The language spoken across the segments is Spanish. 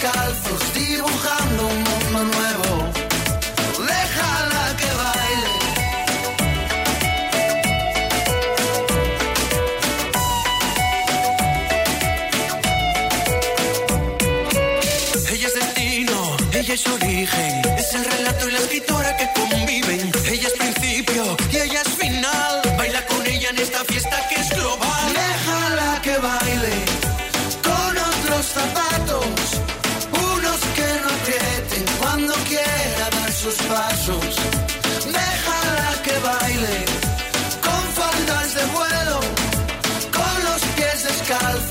Descalzos dibujando un mundo nuevo. Déjala que baile. Ella es destino, ella es origen, es el relato y la escritora que conviven. Ella es principio y ella es final. Pies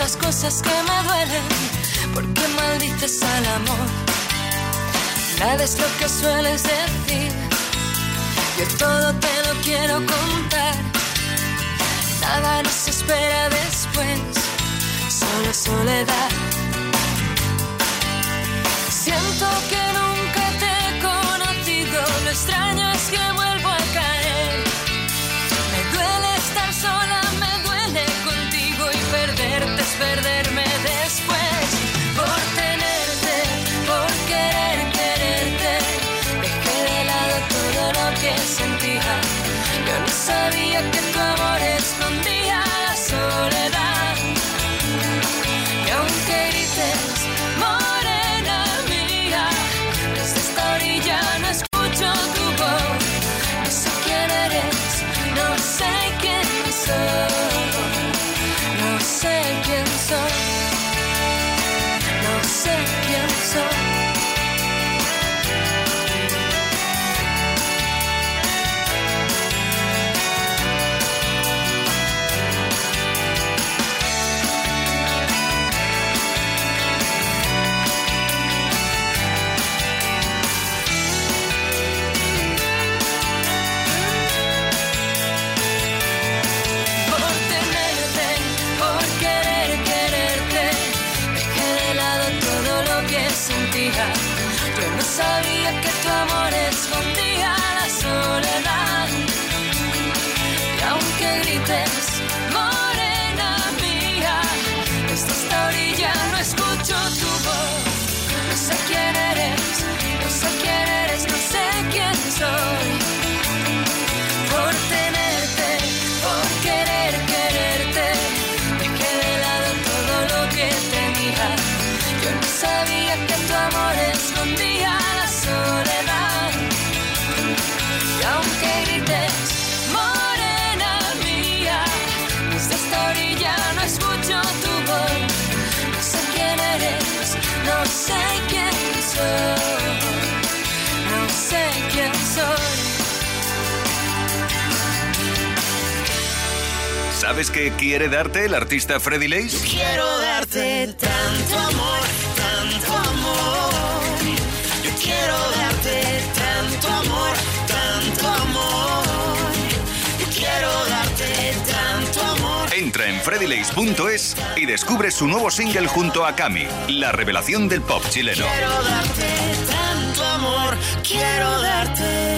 esas cosas que me duelen? ¿Por qué maldices al amor? Nada es lo que sueles decir. Yo todo te lo quiero contar. Nada nos espera después. Solo soledad. Siento que nunca te he conocido. Lo extraño es que sabía que tu amor és conmigo. ¿Sabes qué quiere darte el artista Freddy Lace? Quiero darte tanto amor, tanto amor. Yo quiero darte tanto amor, tanto amor. Yo quiero darte tanto amor. Entra en freddylace.es y descubre su nuevo single junto a Cami, la revelación del pop chileno. Quiero darte tanto amor, quiero darte.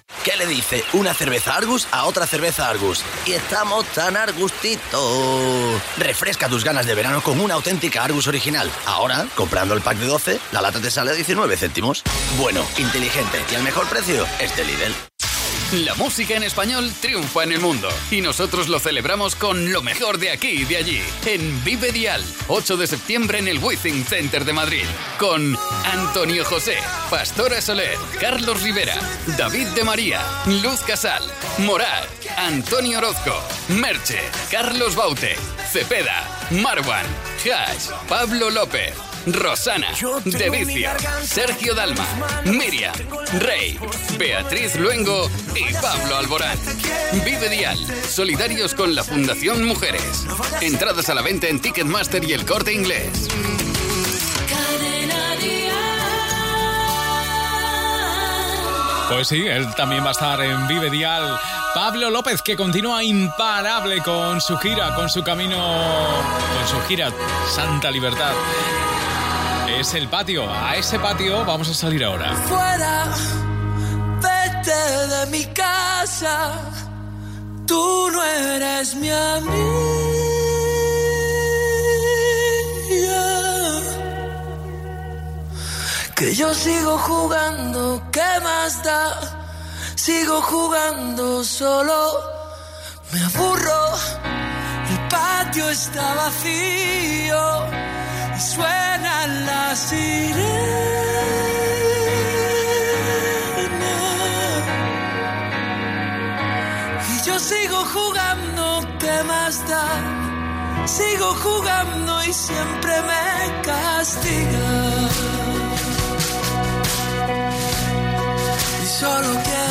¿Qué le dice una cerveza Argus a otra cerveza Argus? Y estamos tan argustito. Refresca tus ganas de verano con una auténtica Argus original. Ahora, comprando el pack de 12, la lata te sale a 19 céntimos. Bueno, inteligente y al mejor precio, este Lidl. La música en español triunfa en el mundo y nosotros lo celebramos con lo mejor de aquí y de allí. En Vive Dial, 8 de septiembre en el Withing Center de Madrid. Con Antonio José, Pastora Soler, Carlos Rivera, David de María, Luz Casal, Morat, Antonio Orozco, Merche, Carlos Baute, Cepeda, Marwan, Hash, Pablo López. Rosana, De Vicio, Sergio Dalma, Miriam, Rey, Beatriz Luengo y Pablo Alborán. Vive Dial, solidarios con la Fundación Mujeres. Entradas a la venta en Ticketmaster y el corte inglés. Cadena Pues sí, él también va a estar en Vive Dial. Pablo López, que continúa imparable con su gira, con su camino, con su gira Santa Libertad. Es el patio. A ese patio vamos a salir ahora. Fuera, vete de mi casa. Tú no eres mi amiga. Que yo sigo jugando, ¿qué más da? Sigo jugando solo, me aburro. El patio está vacío y suenan las sirenas. Y yo sigo jugando, ¿qué más da? Sigo jugando y siempre me castiga. Y solo quiero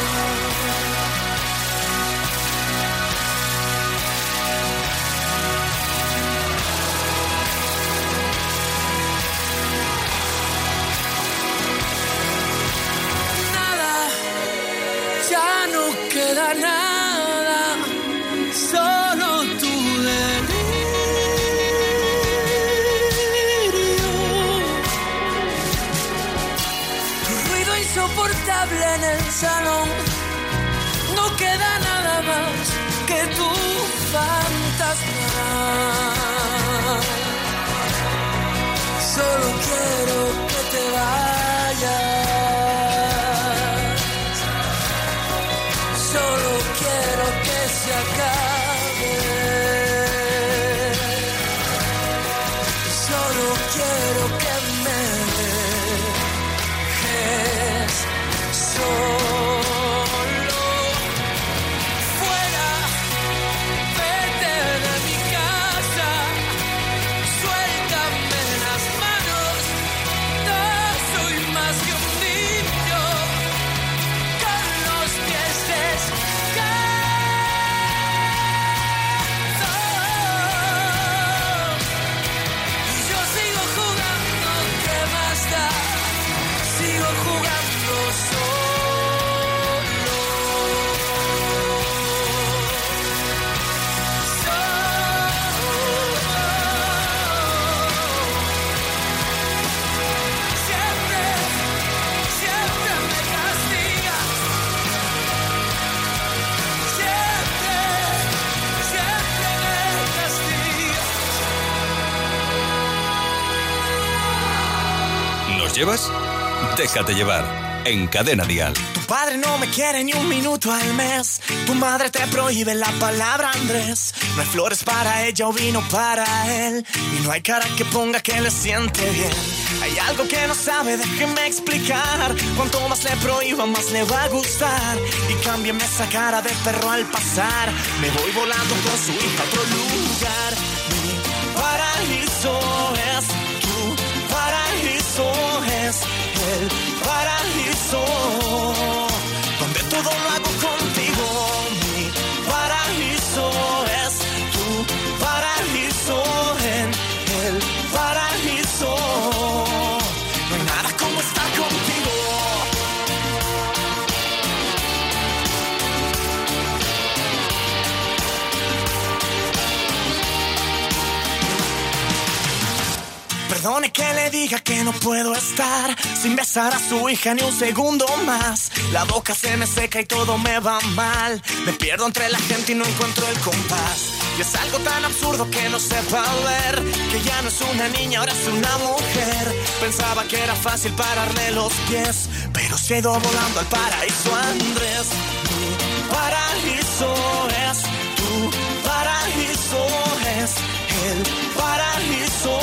No queda nada más que tu fantasma. Solo quiero que te vayas. Solo quiero que se acabe. Solo quiero que me dejes Déjate llevar en Cadena Dial. Tu padre no me quiere ni un minuto al mes. Tu madre te prohíbe la palabra Andrés. No hay flores para ella o vino para él. Y no hay cara que ponga que le siente bien. Hay algo que no sabe, déjeme explicar. Cuanto más le prohíba, más le va a gustar. Y cámbiame esa cara de perro al pasar. Me voy volando con su hija a otro lugar. Mi paraíso es tu paraíso es el paraíso, donde todo lo hago Perdone que le diga que no puedo estar sin besar a su hija ni un segundo más. La boca se me seca y todo me va mal. Me pierdo entre la gente y no encuentro el compás. Y es algo tan absurdo que no sepa ver que ya no es una niña, ahora es una mujer. Pensaba que era fácil pararle los pies, pero se ha ido volando al paraíso Andrés. Mi paraíso es paraíso es el paraíso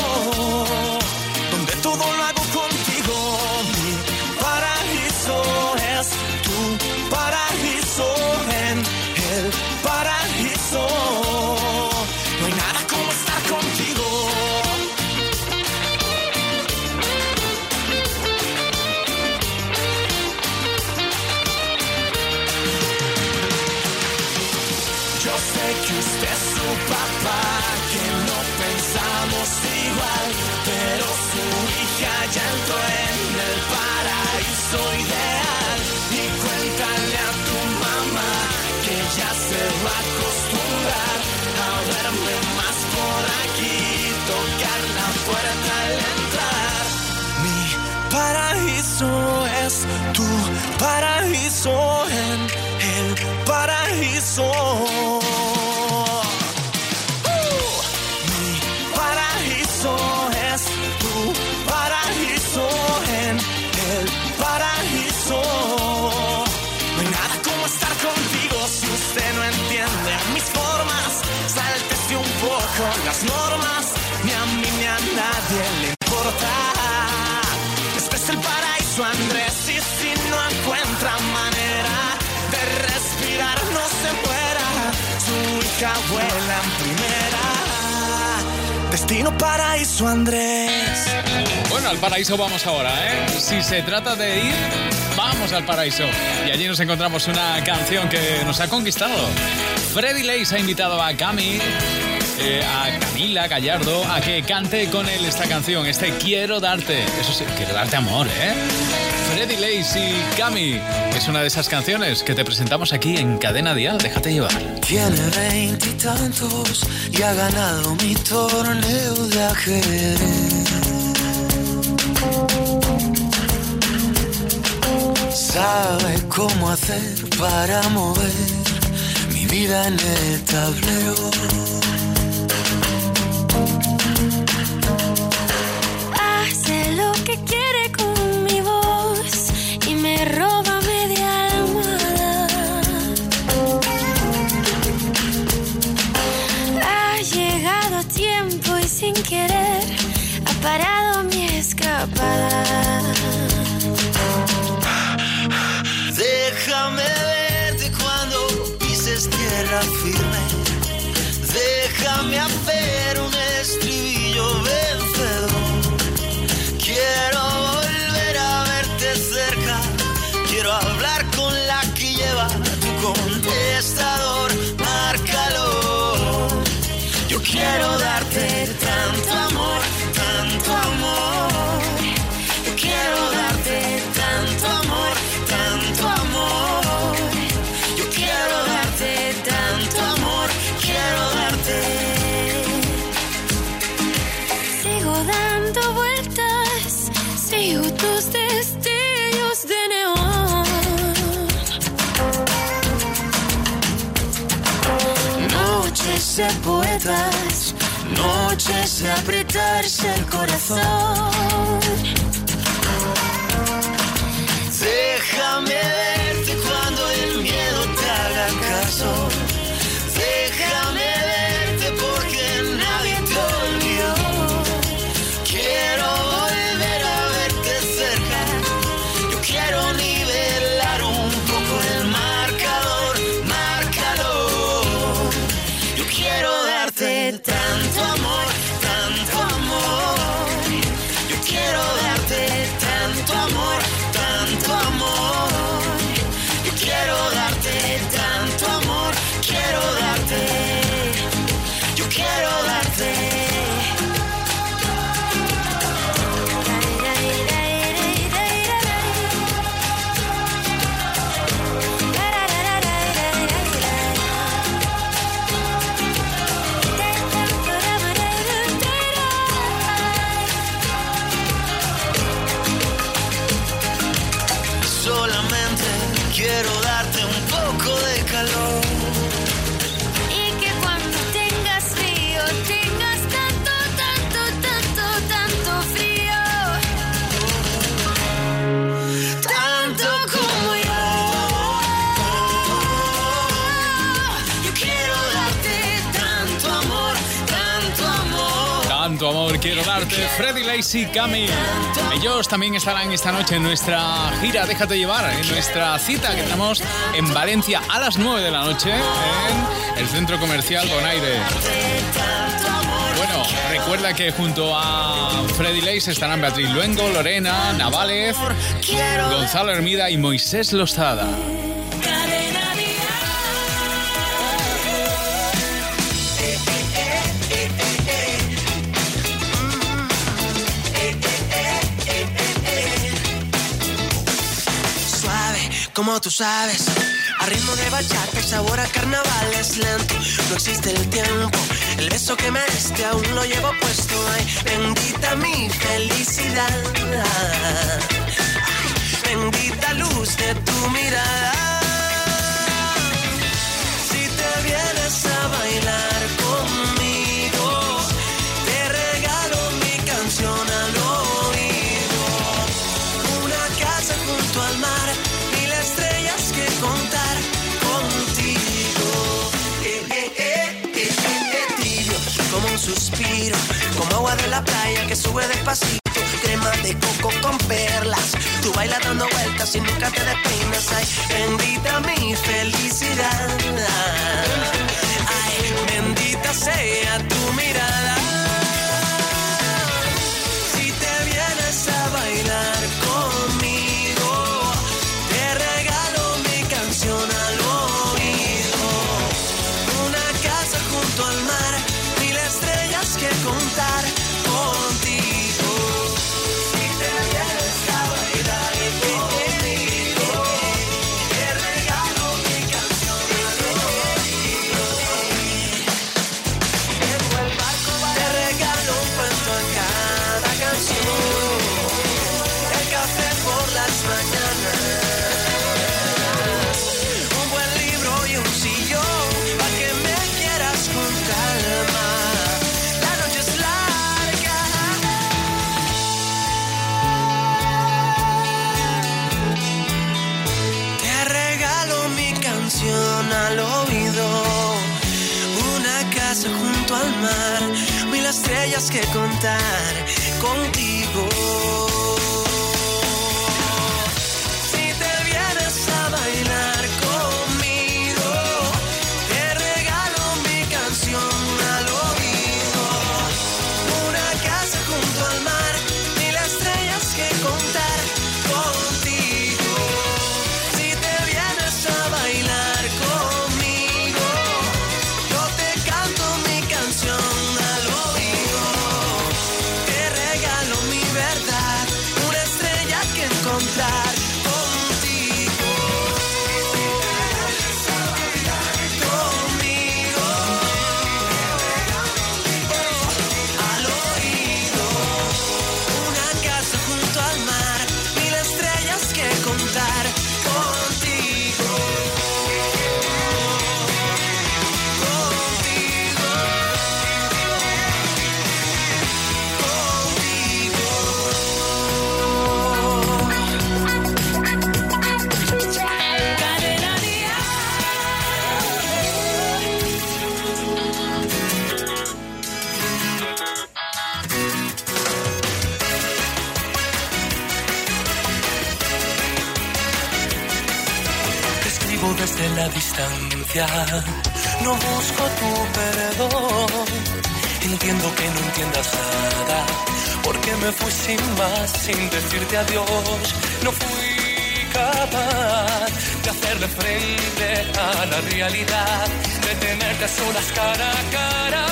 paraíso Destino paraíso, Andrés. Bueno, al paraíso vamos ahora, ¿eh? Si se trata de ir, vamos al paraíso. Y allí nos encontramos una canción que nos ha conquistado. Freddy Lace ha invitado a Cami, eh, a Camila Gallardo, a que cante con él esta canción, este Quiero darte. Eso sí, quiero darte amor, ¿eh? Freddy Lace y Cami. Es una de esas canciones que te presentamos aquí en Cadena Dial. Déjate llevar. Tiene veintitantos y ha ganado mi torneo de ajedrez. Sabe cómo hacer para mover mi vida en el tablero. ser poetas, noches de apretarse el corazón. Déjame ver. Freddy Lacey Camille. Ellos también estarán esta noche en nuestra gira Déjate llevar, en nuestra cita que tenemos en Valencia a las 9 de la noche en el centro comercial Bonaire. Bueno, recuerda que junto a Freddy Lace estarán Beatriz Luengo, Lorena, Navález, Gonzalo Hermida y Moisés Lozada. Como tú sabes. A ritmo de bachata y sabor a carnaval es lento. No existe el tiempo. El beso que me diste aún lo llevo puesto. Ay, bendita mi felicidad. Ay, bendita luz de tu mirada. Si te vienes a bailar como agua de la playa que sube despacito. Crema de coco con perlas, tú bailas dando vueltas y nunca te despeinas. Ay, bendita mi felicidad. Ay, bendita sea tu mirada. Estrellas desde la distancia, no busco tu perdón. Entiendo que no entiendas nada, porque me fui sin más, sin decirte adiós. No fui capaz de hacerle frente a la realidad, de tenerte a solas cara a cara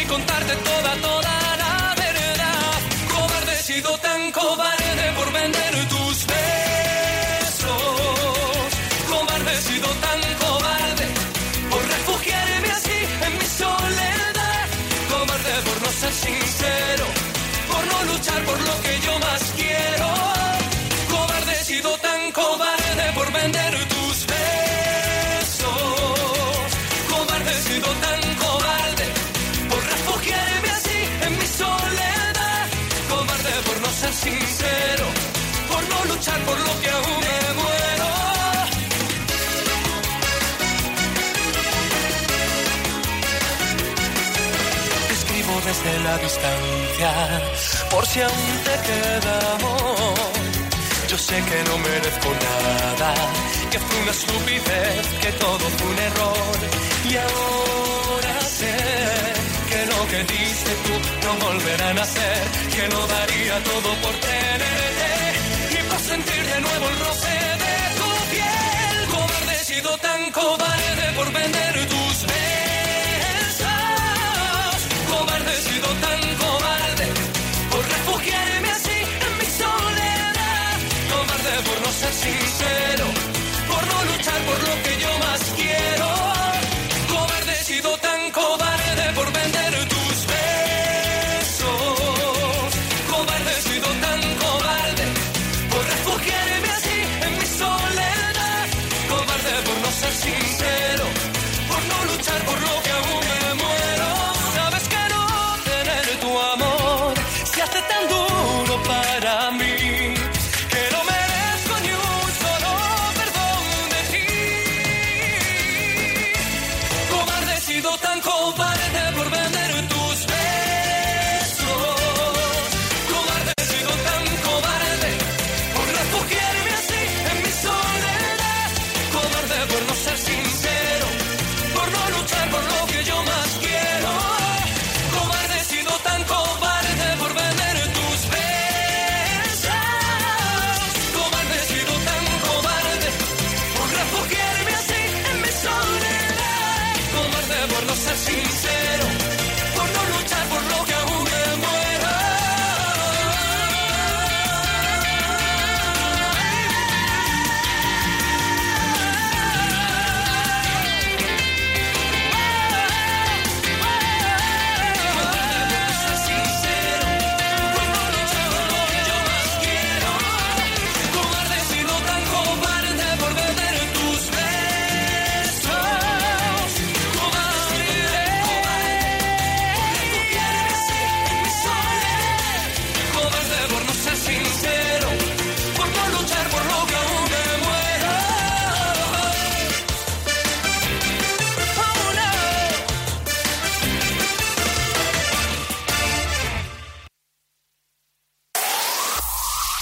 y contarte toda, toda la verdad. Cobarde he sido tan cobarde por vender sincero, por no luchar por lo que yo más quiero. Cobarde sido tan cobarde por vender tus besos. Cobarde sido tan cobarde por refugiarme así en mi soledad. Cobarde por no ser sincero, por no luchar por lo que aún de la distancia, por si aún te queda amor. Yo sé que no merezco nada, que fue una estupidez, que todo fue un error. Y ahora sé que lo que diste tú no volverá a nacer, que no daría todo por tenerte y por sentir de nuevo el roce de tu piel. Cobarde he sido tan cobarde por vender tu get it.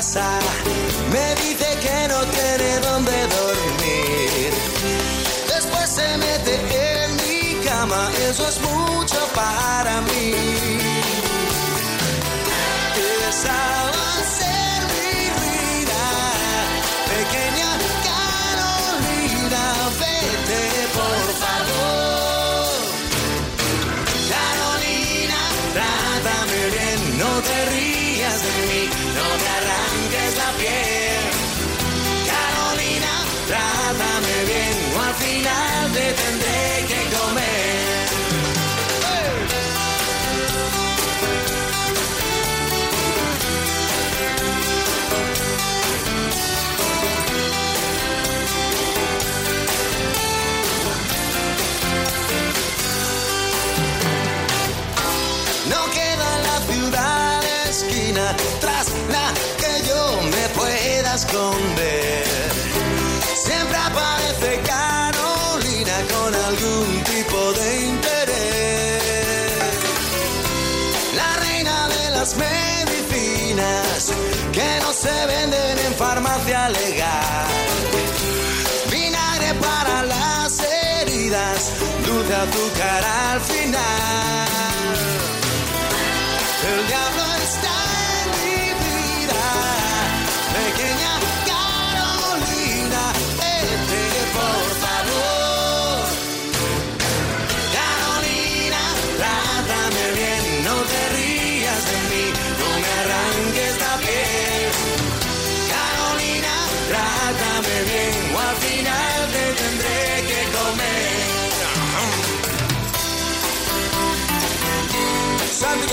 Me dice que no tiene dónde dormir. Después se mete en mi cama, eso es mucho para mí. Esa esconder. Siempre aparece Carolina con algún tipo de interés. La reina de las medicinas que no se venden en farmacia legal. Vinagre para las heridas, dulce azúcar al final.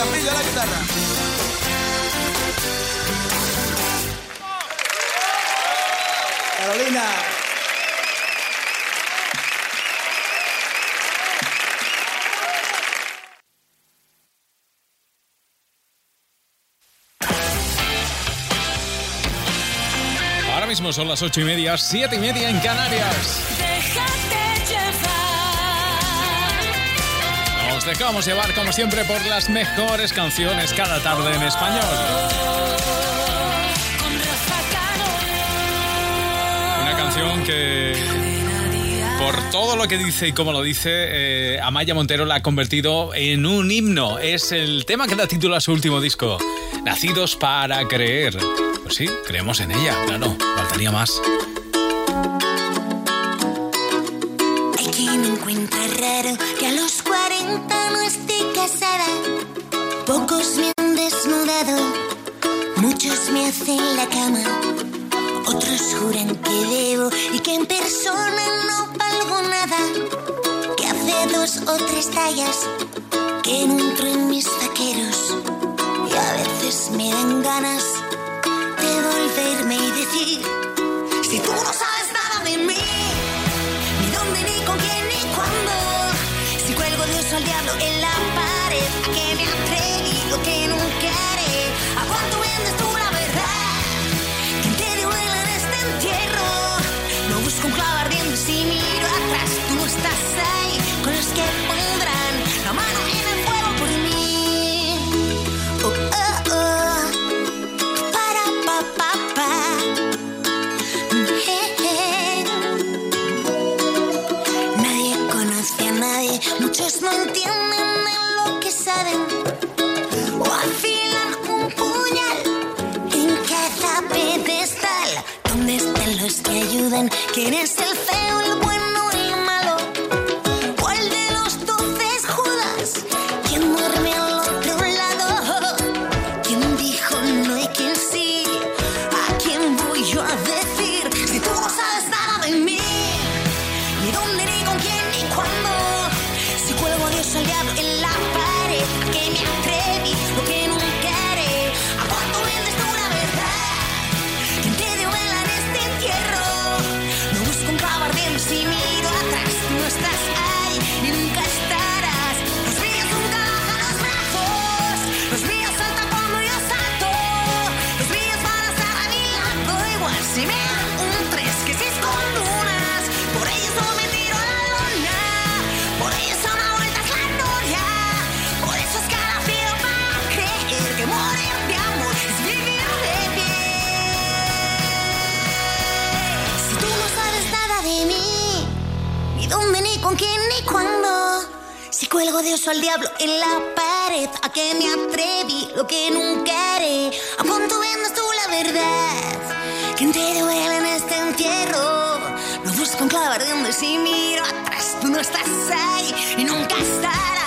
La guitarra. Carolina. Ahora mismo son las ocho y media, siete y media en Canarias. Dejamos llevar como siempre por las mejores canciones cada tarde en español. Una canción que por todo lo que dice y cómo lo dice, eh, Amaya Montero la ha convertido en un himno. Es el tema que da título a su último disco, Nacidos para Creer. Pues sí, creemos en ella, claro, faltaría más. Desnudado, muchos me hacen la cama. Otros juran que debo y que en persona no valgo nada. Que hace dos o tres tallas que no entro en mis vaqueros. Y a veces me dan ganas de volverme y decir: Si tú no sabes nada de mí ni dónde, ni con quién, ni cuándo. Si cuelgo de al diablo en la pared, a que me lo que nunca haré. ¿A cuánto vendes tú la verdad? ¿Quién te dio vela en este entierro? No busco un clavo ardiendo si miro atrás, tú estás ahí con los que pondrán la mano en el fuego por mí. Oh, oh, oh. Para, pa, pa, pa. Nadie conoce a nadie, muchos no entienden ayudan? ¿Quién cuelgo de oso al diablo en la pared, a que me atreví, lo que nunca haré. ¿A cuánto vendes tú la verdad? ¿Quién te duele en este entierro? No busco un clavo ardiendo y si miro atrás, tú no estás ahí y nunca estarás.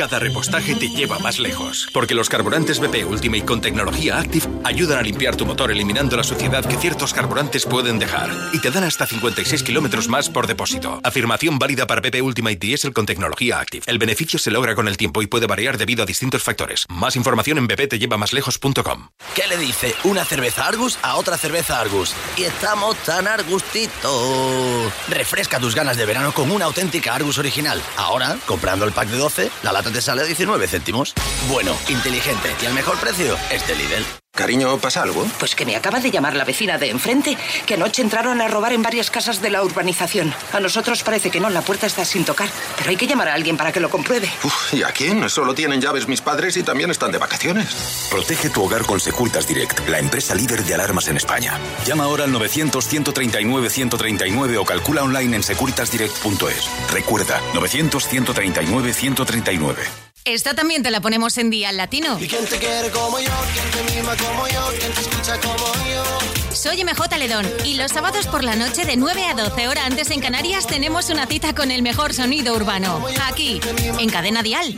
Cada repostaje te lleva más lejos. Porque los carburantes BP Ultimate con tecnología Active ayudan a limpiar tu motor eliminando la suciedad que ciertos carburantes pueden dejar. Y te dan hasta 56 kilómetros más por depósito. Afirmación válida para BP Ultimate Diesel con tecnología Active. El beneficio se logra con el tiempo y puede variar debido a distintos factores. Más información en bptellevamaslejos.com. ¿Qué le dice una cerveza Argus a otra cerveza Argus? Y estamos tan argustito. Refresca tus ganas de verano con una auténtica Argus original. Ahora, comprando el pack de 12, la lata te sale a 19 céntimos. Bueno, inteligente y al mejor precio, este Lidl. Cariño, ¿pasa algo? Pues que me acaba de llamar la vecina de enfrente, que anoche entraron a robar en varias casas de la urbanización. A nosotros parece que no, la puerta está sin tocar, pero hay que llamar a alguien para que lo compruebe. Uf, ¿y a quién? Solo tienen llaves mis padres y también están de vacaciones. Protege tu hogar con Securitas Direct, la empresa líder de alarmas en España. Llama ahora al 900-139-139 o calcula online en securitasdirect.es. Recuerda, 900-139-139. Esta también te la ponemos en Día Latino. ¿Y quién te quiere como yo? ¿Quién te mima como yo? ¿Quién te escucha como yo? Soy MJ Ledón y los sábados por la noche de 9 a 12 horas antes en Canarias tenemos una cita con el mejor sonido urbano. Aquí, en Cadena Dial.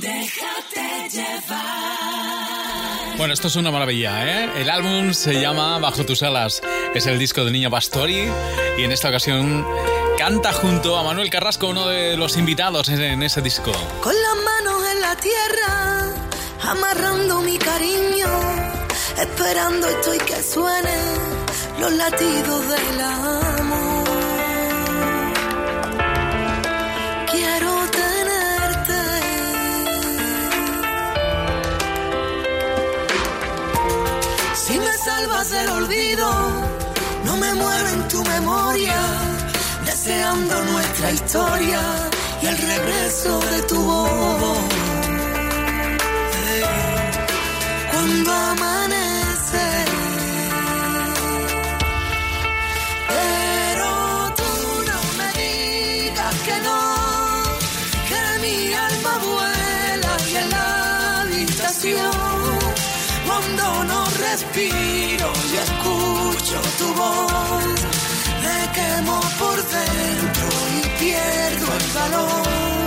Bueno, esto es una maravilla, ¿eh? El álbum se llama Bajo tus alas. Es el disco de Niño Pastori y en esta ocasión canta junto a Manuel Carrasco, uno de los invitados en, ese disco. Con tierra, amarrando mi cariño, esperando estoy que suenen los latidos del amor. Quiero tenerte. Si me salvas del olvido, no me muero en tu memoria deseando nuestra historia y el regreso de tu voz. Cuando amanece, pero tú no me digas que no, que mi alma vuela y en la habitación, cuando no respiro y escucho tu voz me quemo por dentro y pierdo el valor.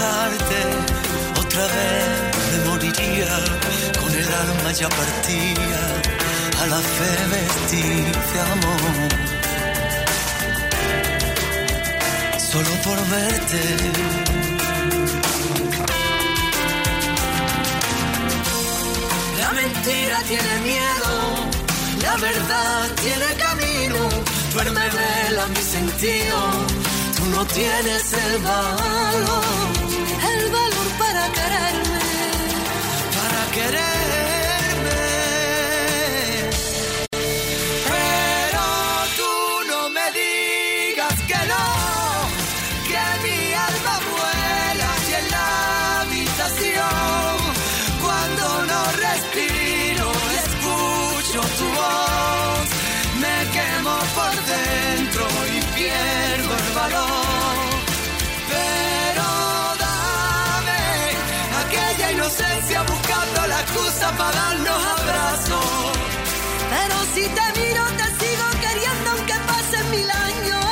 Otra vez me moriría con el alma ya partida a la fe vestir de amor. Solo por verte. La mentira tiene miedo, la verdad tiene camino. Duerme, vela mi sentido. Tú no tienes el valor para quererme, para quererme. Inocencia buscando la excusa para darnos abrazos. Pero si te miro, te sigo queriendo aunque pasen mil años.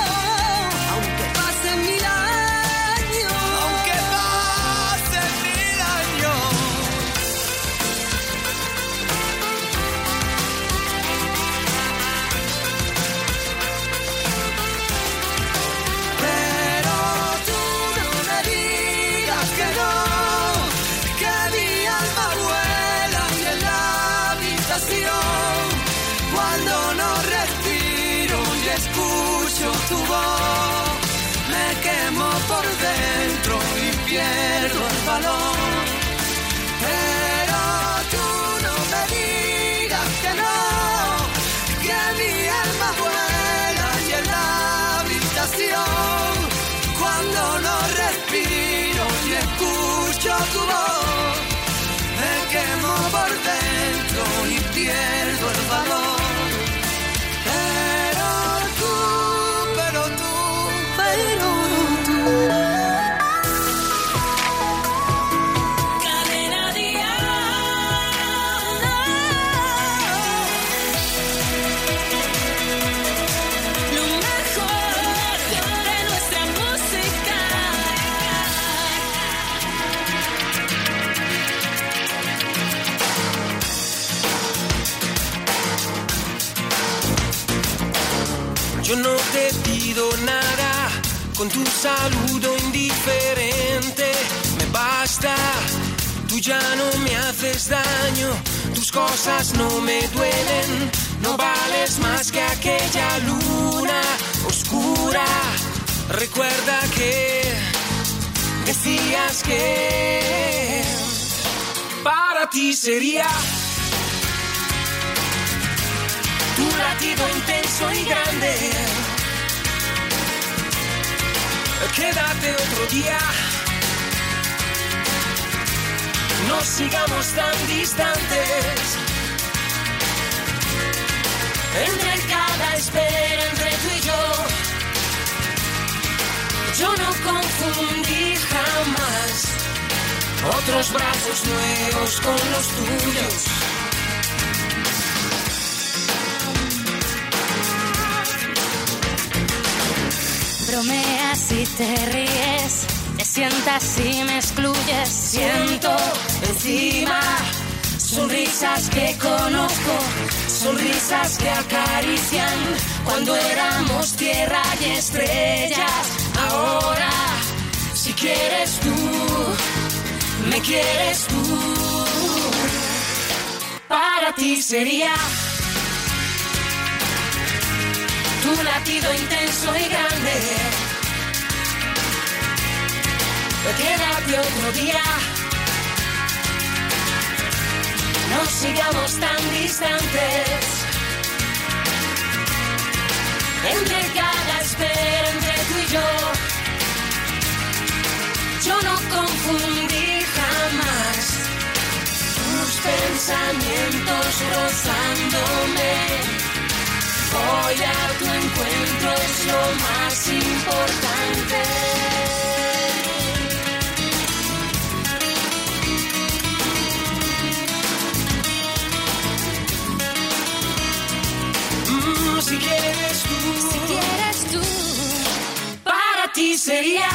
Con tu saludo indiferente. Me basta, tú ya no me haces daño, tus cosas no me duelen. No vales más que aquella luna oscura. Recuerda que decías que para ti sería tu latido intenso y grande. Quédate otro día. No sigamos tan distantes. Entre cada espera, entre tú y yo, yo no confundí jamás Otros brazos nuevos con los tuyos. Bromeas y te ríes, te sientas y me excluyes. Siento encima sonrisas que conozco, sonrisas que acarician cuando éramos tierra y estrellas. Ahora, si quieres tú, me quieres tú. Para ti sería tu latido intenso y grande. Quédate otro día. No sigamos tan distantes. Entre cada espera, entre tú y yo. Yo no confundí jamás tus pensamientos rozándome. Voy a tu encuentro, es lo más importante. Mm, si quieres tú, Si quieres tú, Para ti sería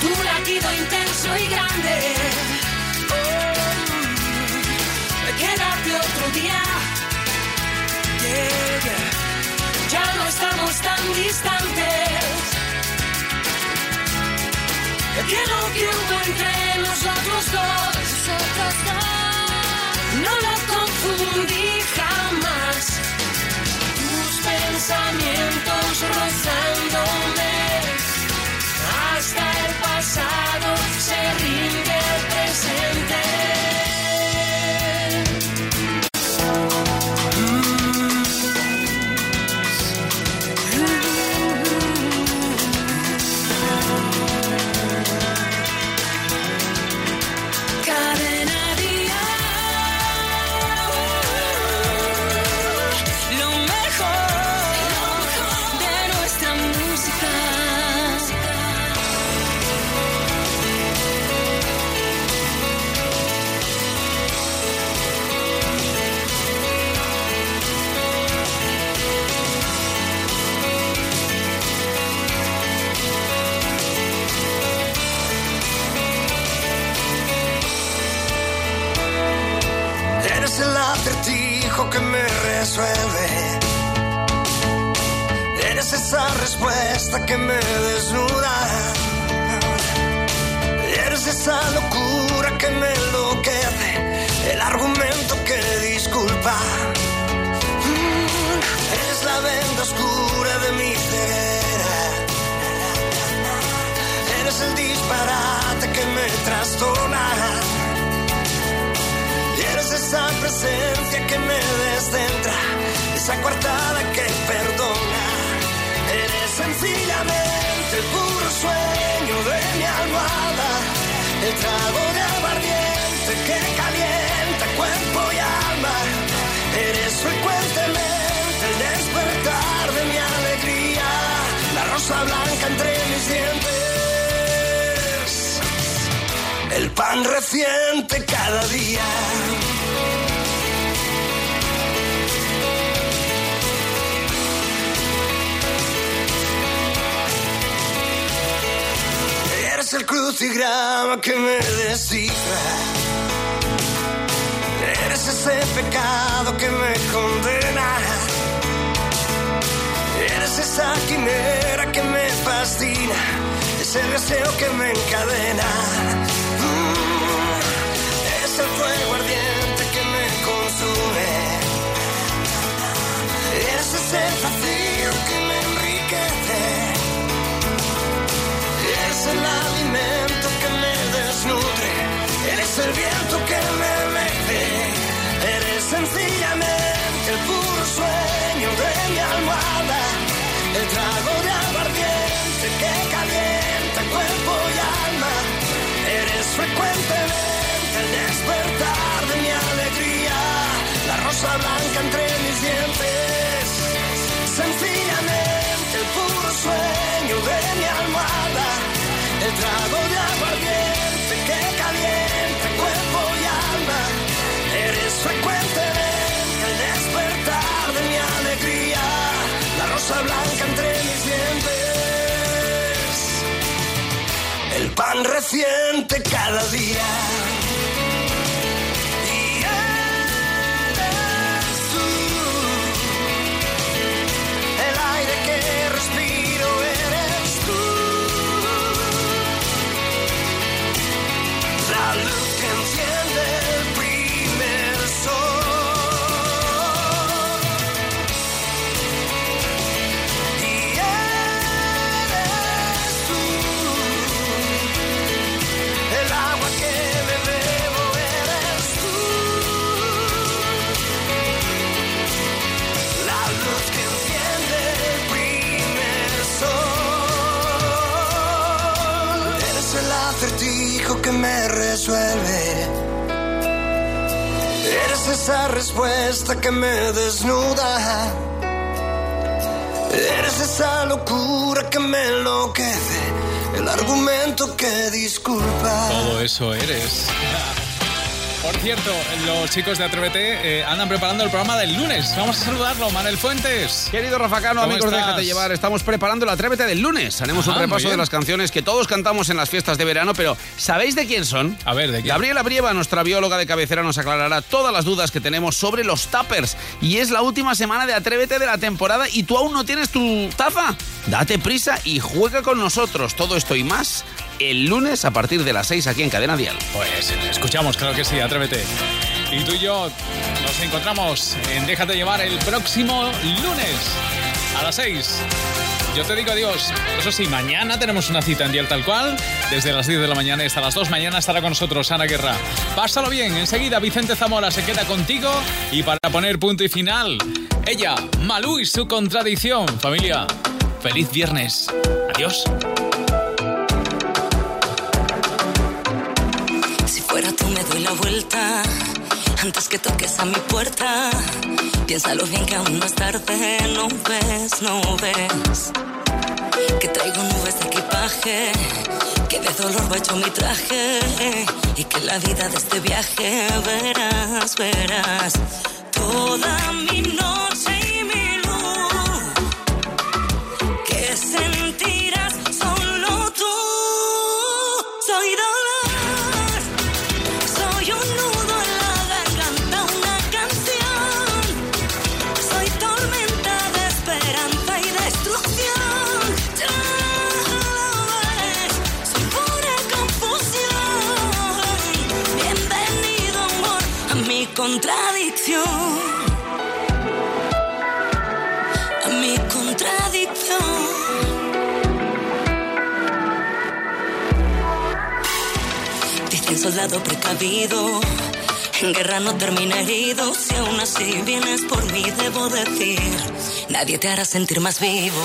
tu latido intenso y grande. Quédate otro día. Yeah, yeah. Ya no estamos tan distantes. Quiero que hubo entre nosotros dos. nosotros dos. No lo confundí jamás. Tus pensamientos rozándome. Eres el crucigrama que me descifra. Eres ese pecado que me condena. Eres esa quimera que me fascina. Ese deseo que me encadena. Mm, Es el fuego ardiente que me consume. Es ese vacío que me enriquece. Es el alimento que me desnutre. Eres el viento que me mece. Pan reciente cada día. Me resuelve. Eres esa respuesta que me desnuda. Eres esa locura que me enloquece. El argumento que disculpa. Todo eso eres. Por cierto, los chicos de Atrévete eh, andan preparando el programa del lunes. Vamos a saludarlo, Manel Fuentes. Querido Rafa Cano, ¿Cómo amigos estás? Déjate Llevar, estamos preparando el Atrévete del lunes. Haremos Ah, un repaso de las canciones que todos cantamos en las fiestas de verano, pero ¿sabéis de quién son? A ver, ¿de quién? Gabriela Brieva, nuestra bióloga de cabecera, nos aclarará todas las dudas que tenemos sobre los tappers. Y es la última semana de Atrévete de la temporada y tú aún no tienes tu taza. Date prisa y juega con nosotros. Todo esto y más el lunes a partir de las 6 aquí en Cadena Dial. Pues escuchamos, claro que sí, Atrévete. Y tú y yo nos encontramos en Déjate Llevar el próximo lunes a las 6. Yo te digo adiós. Eso sí, mañana tenemos una cita en Dial Tal Cual. Desde las 10 de la mañana hasta las 2. Mañana estará con nosotros Ana Guerra. Pásalo bien. Enseguida Vicente Zamora se queda contigo. Y para poner punto y final, ella, Malú y su contradicción. Familia, feliz viernes. Adiós. Tú me doy la vuelta antes que toques a mi puerta. Piénsalo bien que aún no es tarde, no ves, no ves. Que traigo nubes de equipaje, que de dolor va hecho mi traje. Y que la vida de este viaje verás, verás. Toda mi noche contradicción. A mi contradicción. Dicen soldado precavido. En guerra no termina herido, si aún así vienes por mí, debo decir, nadie te hará sentir más vivo.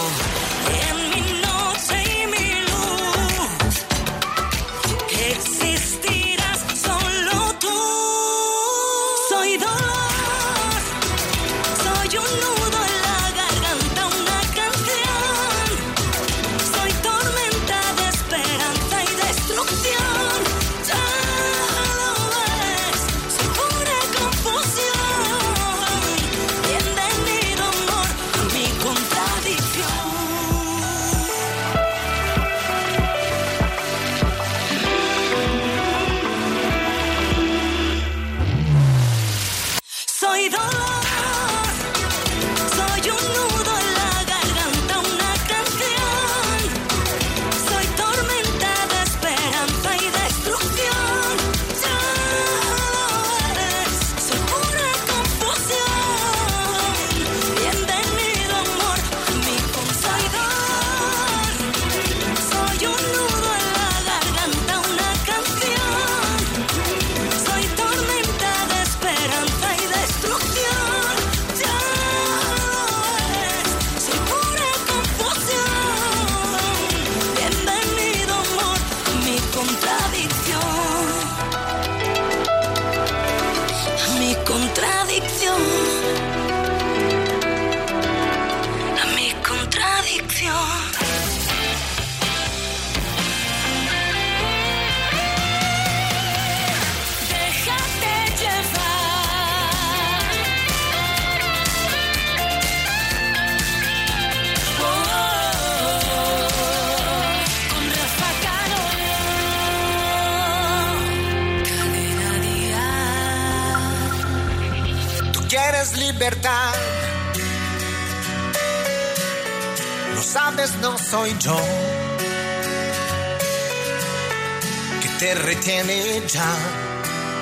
retiene ya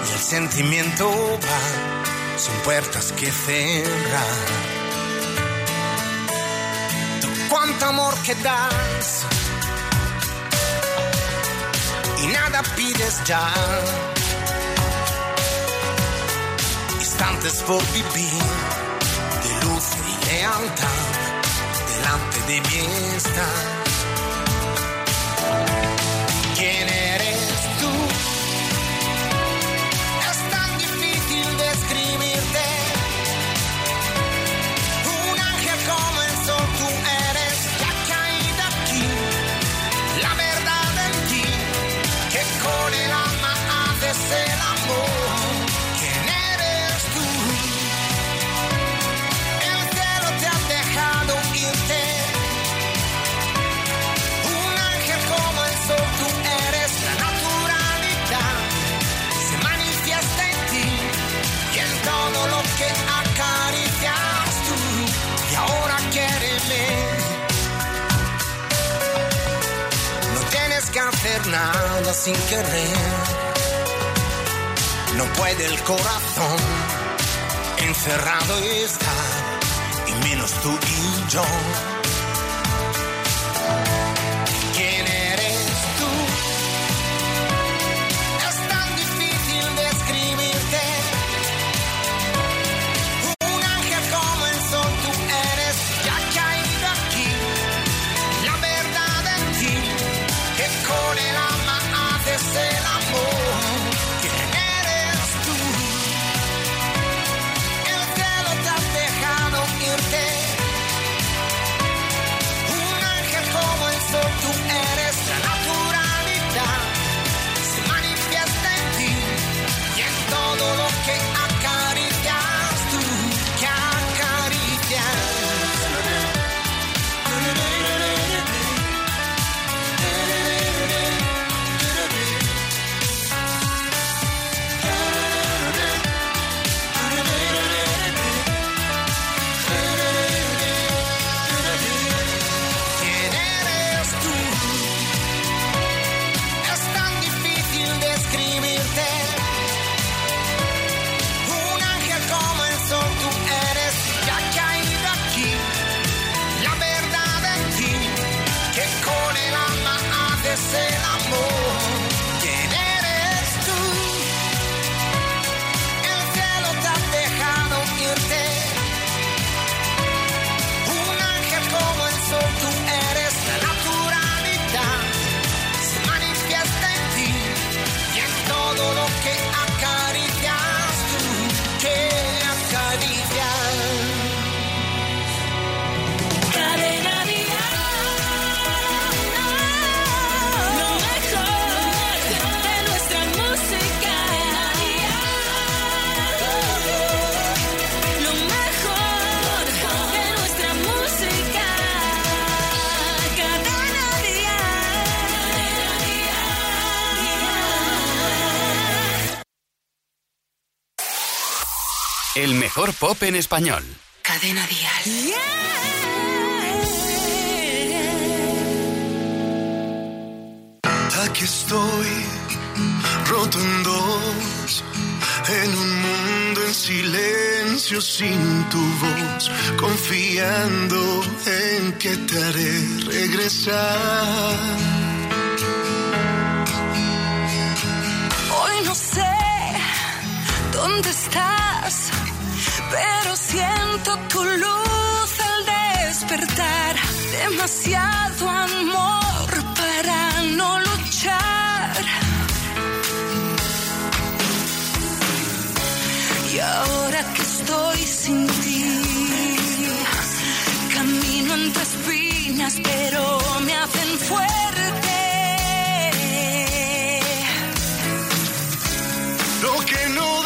y el sentimiento va sin puertas que cerrar. Tú cuánto amor que das y nada pides ya. Instantes por vivir de luz y lealtad delante de mi estar. nada sin querer. No puede el corazón encerrado estar, y menos tú y yo. Mejor pop en español. Cadena Dial. Aquí estoy, roto en dos, en un mundo en silencio sin tu voz, confiando en que te haré regresar. Hoy no sé dónde estás, pero siento tu luz al despertar. Demasiado amor para no luchar. Y ahora que estoy sin ti, camino entre espinas, pero me hacen fuerte. Lo que no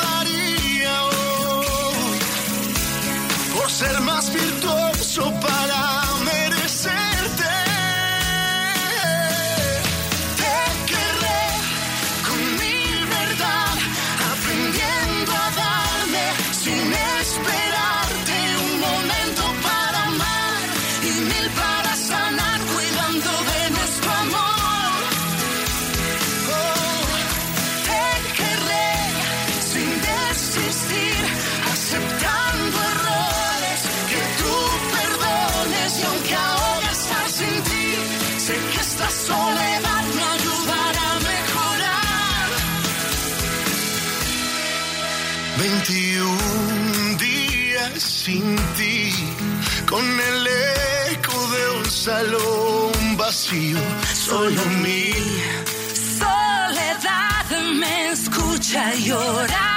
ser más virtuoso para sin ti, con el eco de un salón vacío, solo mi soledad me escucha llorar.